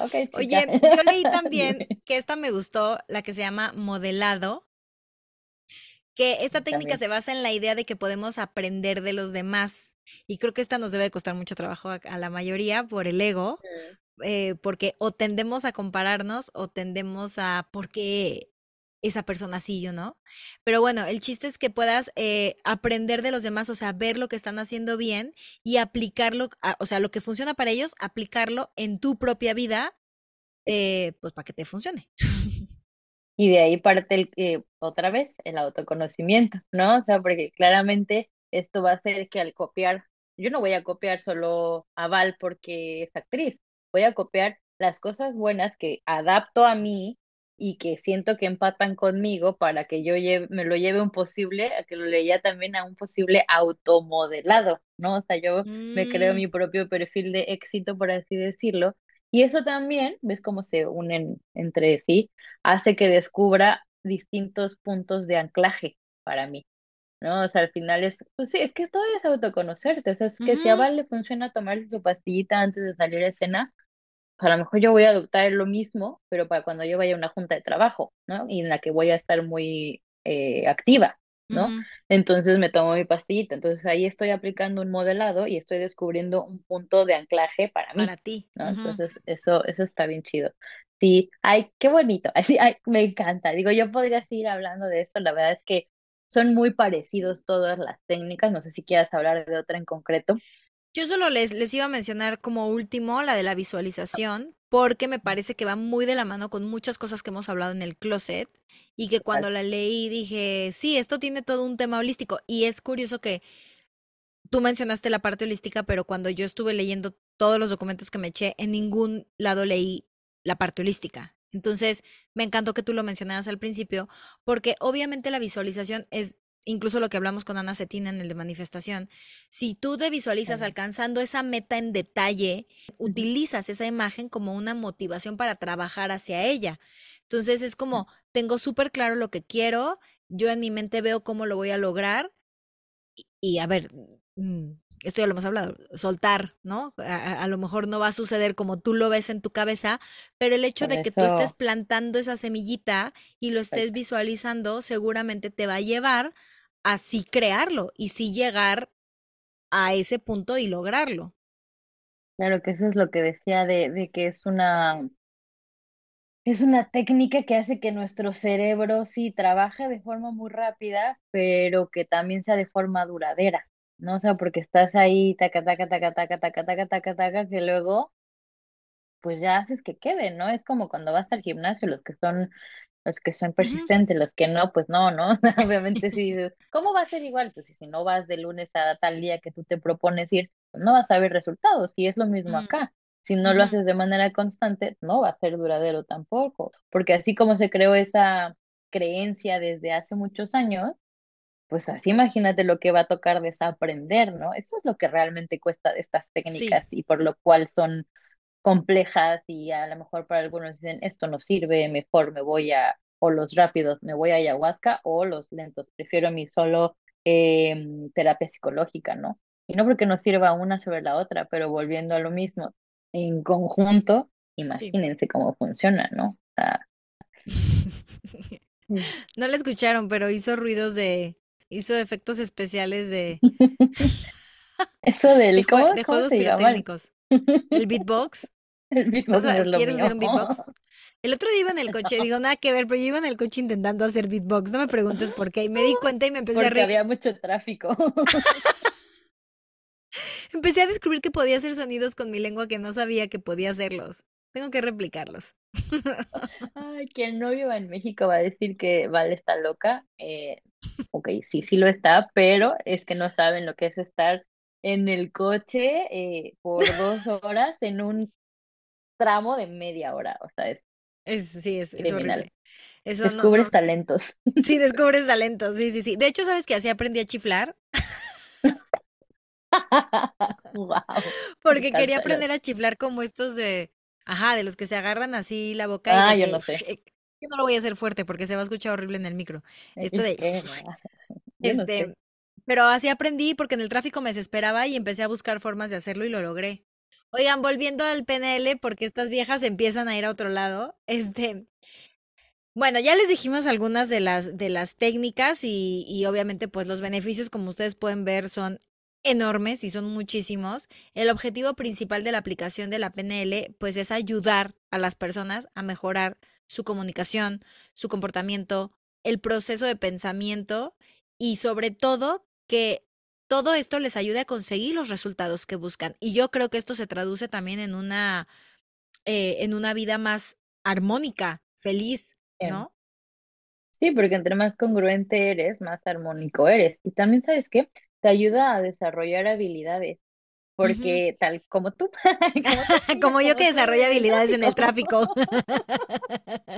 Ok, chica. Oye, yo leí también que esta me gustó, la que se llama modelado, que esta técnica También. se basa en la idea de que podemos aprender de los demás. Y creo que esta nos debe costar mucho trabajo a, a la mayoría por el ego, eh, porque o tendemos a compararnos o tendemos a por qué esa persona sí, yo no. Pero bueno, el chiste es que puedas eh, aprender de los demás, o sea, ver lo que están haciendo bien y aplicarlo, a- o sea, lo que funciona para ellos, aplicarlo en tu propia vida, eh, pues para que te funcione. Y de ahí parte el, eh, otra vez el autoconocimiento, ¿no? O sea, porque claramente esto va a hacer que al copiar, yo no voy a copiar solo a Val porque es actriz, voy a copiar las cosas buenas que adapto a mí y que siento que empatan conmigo para que yo lleve- me lo lleve un posible, a que lo leía también a un posible automodelado, ¿no? O sea, yo me creo Mm, mi propio perfil de éxito, por así decirlo. Y eso también, ¿ves cómo se unen entre sí? hace que descubra distintos puntos de anclaje para mí, ¿no? O sea, al final es, pues sí, es que todo es autoconocerte, o sea, es que si a Val le funciona tomarse su pastillita antes de salir a escena, pues a lo mejor yo voy a adoptar lo mismo, pero para cuando yo vaya a una junta de trabajo, ¿no? Y en la que voy a estar muy eh, activa, ¿no? Entonces me tomo mi pastillita, entonces ahí estoy aplicando un modelado y estoy descubriendo un punto de anclaje para mí. para ti. ¿no? Entonces, eso, eso está bien chido. Sí, ay, qué bonito. Así, ay, me encanta. Digo, yo podría seguir hablando de esto. La verdad es que son muy parecidos todas las técnicas. No sé si quieras hablar de otra en concreto. Yo solo les, les iba a mencionar como último la de la visualización, porque me parece que va muy de la mano con muchas cosas que hemos hablado en el closet y que cuando la leí dije, sí, esto tiene todo un tema holístico. Y es curioso que tú mencionaste la parte holística, pero cuando yo estuve leyendo todos los documentos que me eché, en ningún lado leí la parte holística. Entonces, me encantó que tú lo mencionaras al principio, porque obviamente la visualización es incluso lo que hablamos con Ana Cetina en el de manifestación. Si tú te visualizas alcanzando esa meta en detalle, utilizas esa imagen como una motivación para trabajar hacia ella. Entonces, es como, tengo súper claro lo que quiero, yo en mi mente veo cómo lo voy a lograr y, y, a ver, mm, esto ya lo hemos hablado, soltar, ¿no? A, lo mejor no va a suceder como tú lo ves en tu cabeza, pero el hecho Por de que tú estés plantando esa semillita y lo estés visualizando, seguramente te va a llevar a sí crearlo y sí llegar a ese punto y lograrlo. Claro que eso es lo que decía de, de que es una, es una técnica que hace que nuestro cerebro sí trabaje de forma muy rápida, pero que también sea de forma duradera, ¿no? O sea, porque estás ahí, taca, taca, taca, taca, taca, taca, taca, taca, que luego pues ya haces que quede, ¿no? Es como cuando vas al gimnasio, los que son, los que son persistentes, los que no, pues no, ¿no? Obviamente si dices, ¿cómo va a ser igual? Pues si no vas de lunes a tal día que tú te propones ir, pues no vas a ver resultados, y es lo mismo Mm, acá. Si no lo haces de manera constante, no va a ser duradero tampoco, porque así como se creó esa creencia desde hace muchos años, pues así imagínate lo que va a tocar desaprender, ¿no? Eso es lo que realmente cuesta de estas Sí, técnicas y por lo cual son complejas y a lo mejor para algunos dicen esto no sirve, mejor me voy a, o los rápidos, me voy a ayahuasca o los lentos, prefiero mi solo em, terapia psicológica, ¿no? Y no porque no sirva una sobre la otra, pero volviendo a lo mismo, en conjunto imagínense cómo funciona, ¿no? no la escucharon, pero hizo ruidos de, hizo efectos especiales de... Eso del, de, juegos pirotécnicos. El beatbox. El beatbox ¿Quieres hacer un beatbox? El otro día iba en el coche, digo, nada que ver, pero yo iba en el coche intentando hacer beatbox. No me preguntes por qué. Y me di cuenta y me empecé a reír. había mucho tráfico. empecé a descubrir que podía hacer sonidos con mi lengua que no sabía que podía hacerlos. Tengo que replicarlos. Ay, quien no viva en México va a decir que Vale está loca. Eh, ok, sí, sí lo está, pero es que no saben lo que es estar en el coche eh, por dos horas en un tramo de media hora. O sea, es es, sí, es, es horrible. Eso descubres talentos. Sí, descubres talentos, sí, sí, sí. De hecho, ¿sabes qué? Así aprendí a chiflar. wow, Porque quería aprender a chiflar como estos de, ajá, de los que se agarran así la boca. Ah, y yo no sé. Yo no lo voy a hacer fuerte porque se va a escuchar horrible en el micro. Esto de... este, pero así aprendí porque en el tráfico me desesperaba y empecé a buscar formas de hacerlo y lo logré. Oigan, volviendo al PNL, porque estas viejas empiezan a ir a otro lado. Este, bueno, ya les dijimos algunas de las, de las técnicas y, y obviamente pues los beneficios, como ustedes pueden ver, son enormes y son muchísimos. El objetivo principal de la aplicación de la PNL pues es ayudar a las personas a mejorar su comunicación, su comportamiento, el proceso de pensamiento y sobre todo que todo esto les ayude a conseguir los resultados que buscan. Y yo creo que esto se traduce también en una, eh, en una vida más armónica, feliz, ¿no? Sí, porque entre más congruente eres, más armónico eres. Y también, ¿sabes qué? Te ayuda a desarrollar habilidades. Porque tal como tú. como, yo que desarrollo habilidades en el tráfico.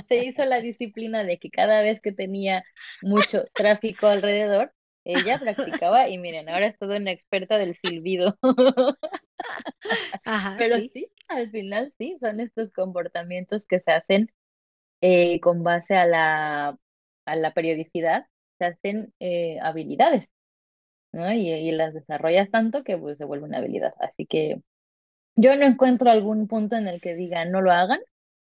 Se hizo la disciplina de que cada vez que tenía mucho tráfico alrededor, ella practicaba y miren, ahora es toda una experta del silbido. Pero ¿sí? al final sí, son estos comportamientos que se hacen eh, con base a la, a la periodicidad, se hacen eh, habilidades, ¿no? Y, y, las desarrollas tanto que pues se vuelve una habilidad. Así que yo no encuentro algún punto en el que diga no lo hagan,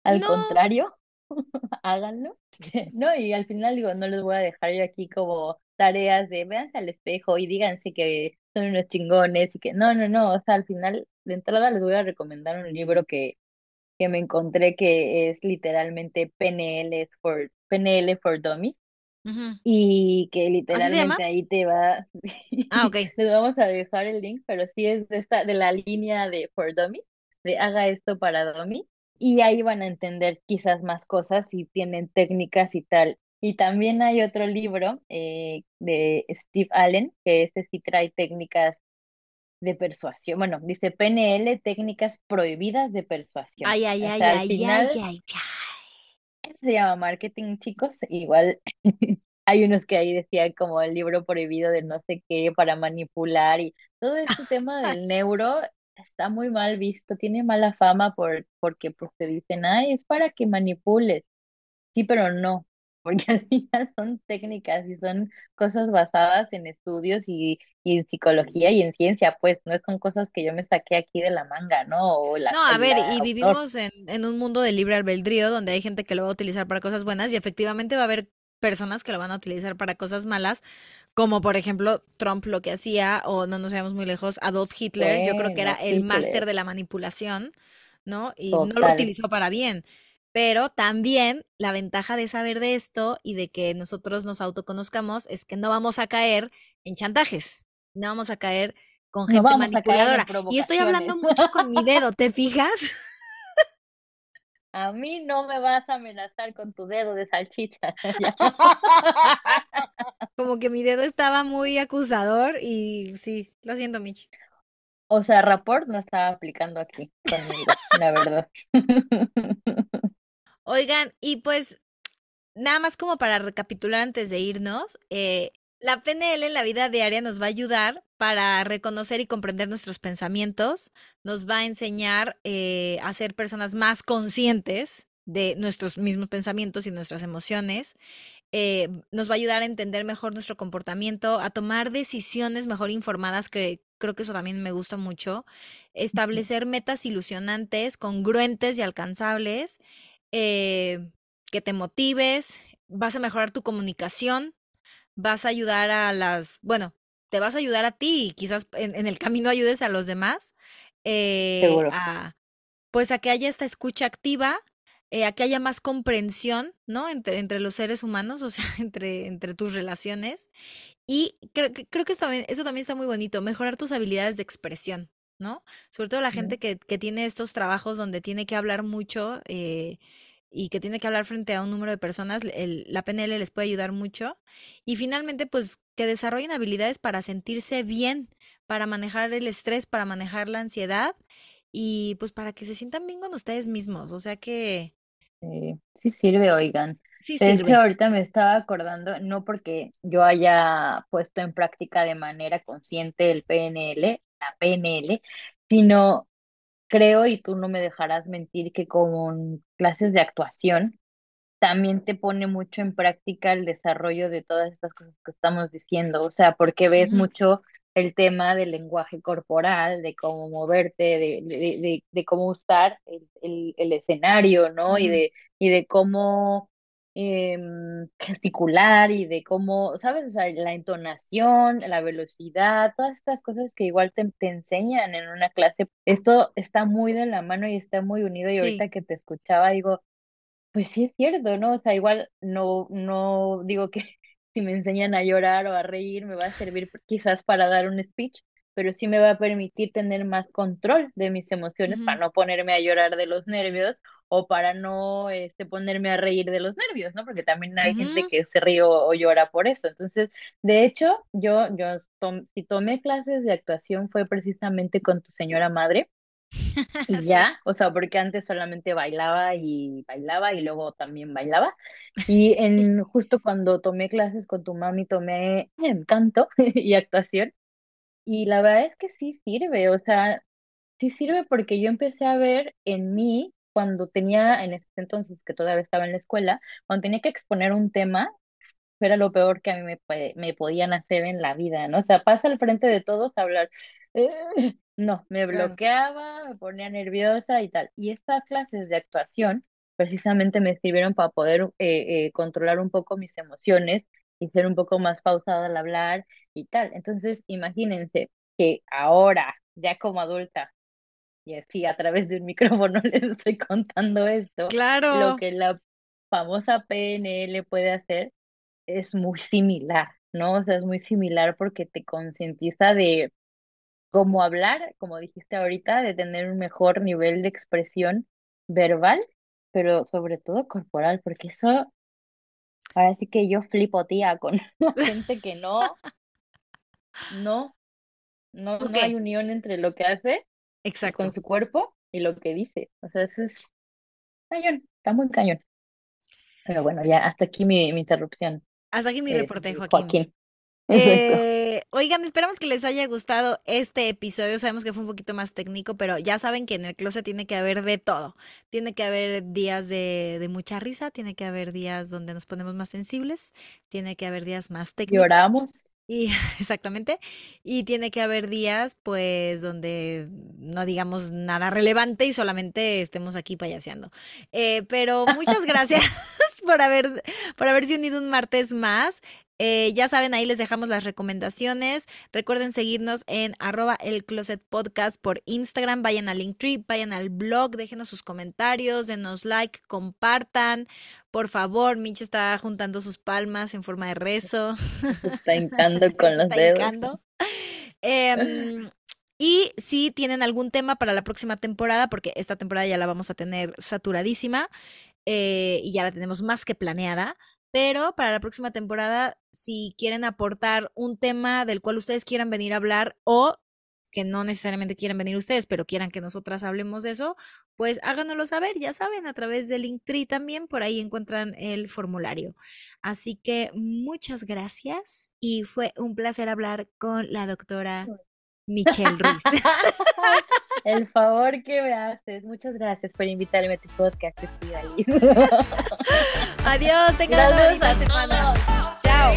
al contrario, háganlo, ¿no? Y al final digo, no les voy a dejar yo aquí como tareas de véanse al espejo y díganse que son unos chingones y que no, no, no, o sea, al final de entrada les voy a recomendar un libro que, que me encontré que es literalmente PNL for, PNL for Dummies. Y que literalmente ahí te va. Ah, ok. Les vamos a dejar el link, pero sí es de, esta, de la línea de For Dummies, de haga esto para Dummies. Y ahí van a entender quizás más cosas y tienen técnicas y tal. Y también hay otro libro eh, de Steve Allen, que ese sí trae técnicas de persuasión. Bueno, dice PNL, técnicas prohibidas de persuasión. Ay, ay, ay, ay, ay, ay, Se llama marketing, chicos. Igual hay unos que ahí decían como el libro prohibido de no sé qué para manipular y todo este tema del neuro está muy mal visto, tiene mala fama por, porque pues te dicen, ay, es para que manipules. Sí, pero no, porque al final son técnicas y son cosas basadas en estudios y, y, en psicología y en ciencia, pues no son cosas que yo me saqué aquí de la manga, ¿no? O la, no, a ver, y vivimos en, en un mundo de libre albedrío donde hay gente que lo va a utilizar para cosas buenas y efectivamente va a haber personas que lo van a utilizar para cosas malas, como por ejemplo Trump lo que hacía, o no nos veamos muy lejos, Adolf Hitler, yo creo que era el máster de la manipulación, ¿no? Y no lo utilizó para bien. Pero también la ventaja de saber de esto y de que nosotros nos autoconozcamos es que no vamos a caer en chantajes, no vamos a caer con gente manipuladora. Y estoy hablando mucho con mi dedo, ¿te fijas? A mí no me vas a amenazar con tu dedo de salchicha. Como que mi dedo estaba muy acusador y sí, lo siento, Michi. O sea, Rapport no estaba aplicando aquí conmigo, la verdad. Oigan, y pues nada más como para recapitular antes de irnos, eh, la PNL en la vida diaria nos va a ayudar para reconocer y comprender nuestros pensamientos, nos va a enseñar eh, a ser personas más conscientes de nuestros mismos pensamientos y nuestras emociones, eh, nos va a ayudar a entender mejor nuestro comportamiento, a tomar decisiones mejor informadas que creo que eso también me gusta mucho. Establecer metas ilusionantes, congruentes y alcanzables, eh, que te motives, vas a mejorar tu comunicación, vas a ayudar a las, bueno, te vas a ayudar a ti y quizás en, el camino ayudes a los demás. Eh, a, pues a que haya esta escucha activa, eh, a que haya más comprensión, ¿no? Entre, entre los seres humanos, o sea, entre, entre tus relaciones. Y creo, creo que eso también, eso también está muy bonito, mejorar tus habilidades de expresión, ¿no? Sobre todo la gente que, que tiene estos trabajos donde tiene que hablar mucho. Eh, y que tiene que hablar frente a un número de personas, el, la PNL les puede ayudar mucho. Y finalmente, pues que desarrollen habilidades para sentirse bien, para manejar el estrés, para manejar la ansiedad y pues para que se sientan bien con ustedes mismos. O sea que... sí sirve, oigan. Sí de sirve. hecho, ahorita me estaba acordando, no porque yo haya puesto en práctica de manera consciente el PNL, la PNL, sino creo, y tú no me dejarás mentir, que con clases de actuación también te pone mucho en práctica el desarrollo de todas estas cosas que estamos diciendo, o sea, porque ves mucho el tema del lenguaje corporal, de cómo moverte, de, de, de, cómo usar el, el, escenario, ¿no? Y, de, y de cómo eh, gesticular y de cómo, ¿sabes? O sea, la entonación, la velocidad, todas estas cosas que igual te, te, enseñan en una clase. Esto está muy de la mano y está muy unido y ahorita que te escuchaba digo, pues sí es cierto, ¿no? O sea, igual no, no digo que si me enseñan a llorar o a reír me va a servir quizás para dar un speech, pero sí me va a permitir tener más control de mis emociones para no ponerme a llorar de los nervios o para no este, ponerme a reír de los nervios, ¿no? Porque también hay gente que se ríe o, llora por eso. Entonces, de hecho, yo, yo si tomé clases de actuación fue precisamente con tu señora madre. Y ya, o sea, porque antes solamente bailaba y bailaba y luego también bailaba. Y en justo cuando tomé clases con tu mami tomé canto y actuación. Y la verdad es que sí sirve, o sea, sí sirve porque yo empecé a ver en mí cuando tenía, en ese entonces que todavía estaba en la escuela, cuando tenía que exponer un tema, era lo peor que a mí me, me podían hacer en la vida, ¿no? O sea, pasa al frente de todos a hablar. no, me bloqueaba, me ponía nerviosa y tal. Y estas clases de actuación precisamente me sirvieron para poder eh, eh, controlar un poco mis emociones y ser un poco más pausada al hablar y tal. Entonces, imagínense que ahora, ya como adulta, y así a través de un micrófono les estoy contando esto, claro. lo que la famosa PNL puede hacer es muy similar, ¿no? O sea, es muy similar porque te concientiza de cómo hablar, como dijiste ahorita, de tener un mejor nivel de expresión verbal, pero sobre todo corporal, porque eso, ahora sí que yo flipo, tía, con la gente que no, no, no, no hay unión entre lo que hace Exacto. con su cuerpo y lo que dice. O sea, eso es cañón, está muy cañón. Pero bueno, ya hasta aquí mi, mi interrupción. Hasta aquí mi eh, reporte, Joaquín. Joaquín. Eh, oigan, esperamos que les haya gustado este episodio. Sabemos que fue un poquito más técnico, pero ya saben que en el closet tiene que haber de todo. Tiene que haber días de, de mucha risa, tiene que haber días donde nos ponemos más sensibles, tiene que haber días más técnicos. Lloramos. Y exactamente. Y tiene que haber días, pues, donde no digamos nada relevante y solamente estemos aquí payaseando. Eh, pero muchas gracias por haber, por haberse unido un martes más. Eh, ya saben, ahí les dejamos las recomendaciones. Recuerden seguirnos en arroba el closet podcast por Instagram. Vayan al Linktree, vayan al blog, déjenos sus comentarios, denos like, compartan. Por favor, Mitch está juntando sus palmas en forma de rezo. Está hincando con los dedos. Em, y si tienen algún tema para la próxima temporada, porque esta temporada ya la vamos a tener saturadísima eh, y ya la tenemos más que planeada, pero para la próxima temporada, si quieren aportar un tema del cual ustedes quieran venir a hablar o que no necesariamente quieran venir ustedes, pero quieran que nosotras hablemos de eso, pues háganoslo saber, ya saben, a través del Linktree también, por ahí encuentran el formulario. Así que muchas gracias y fue un placer hablar con la doctora Michelle Ruiz. El favor que me haces. Muchas gracias por invitarme a tu podcast. Estoy ahí. Adiós, tengan una semana. Chao.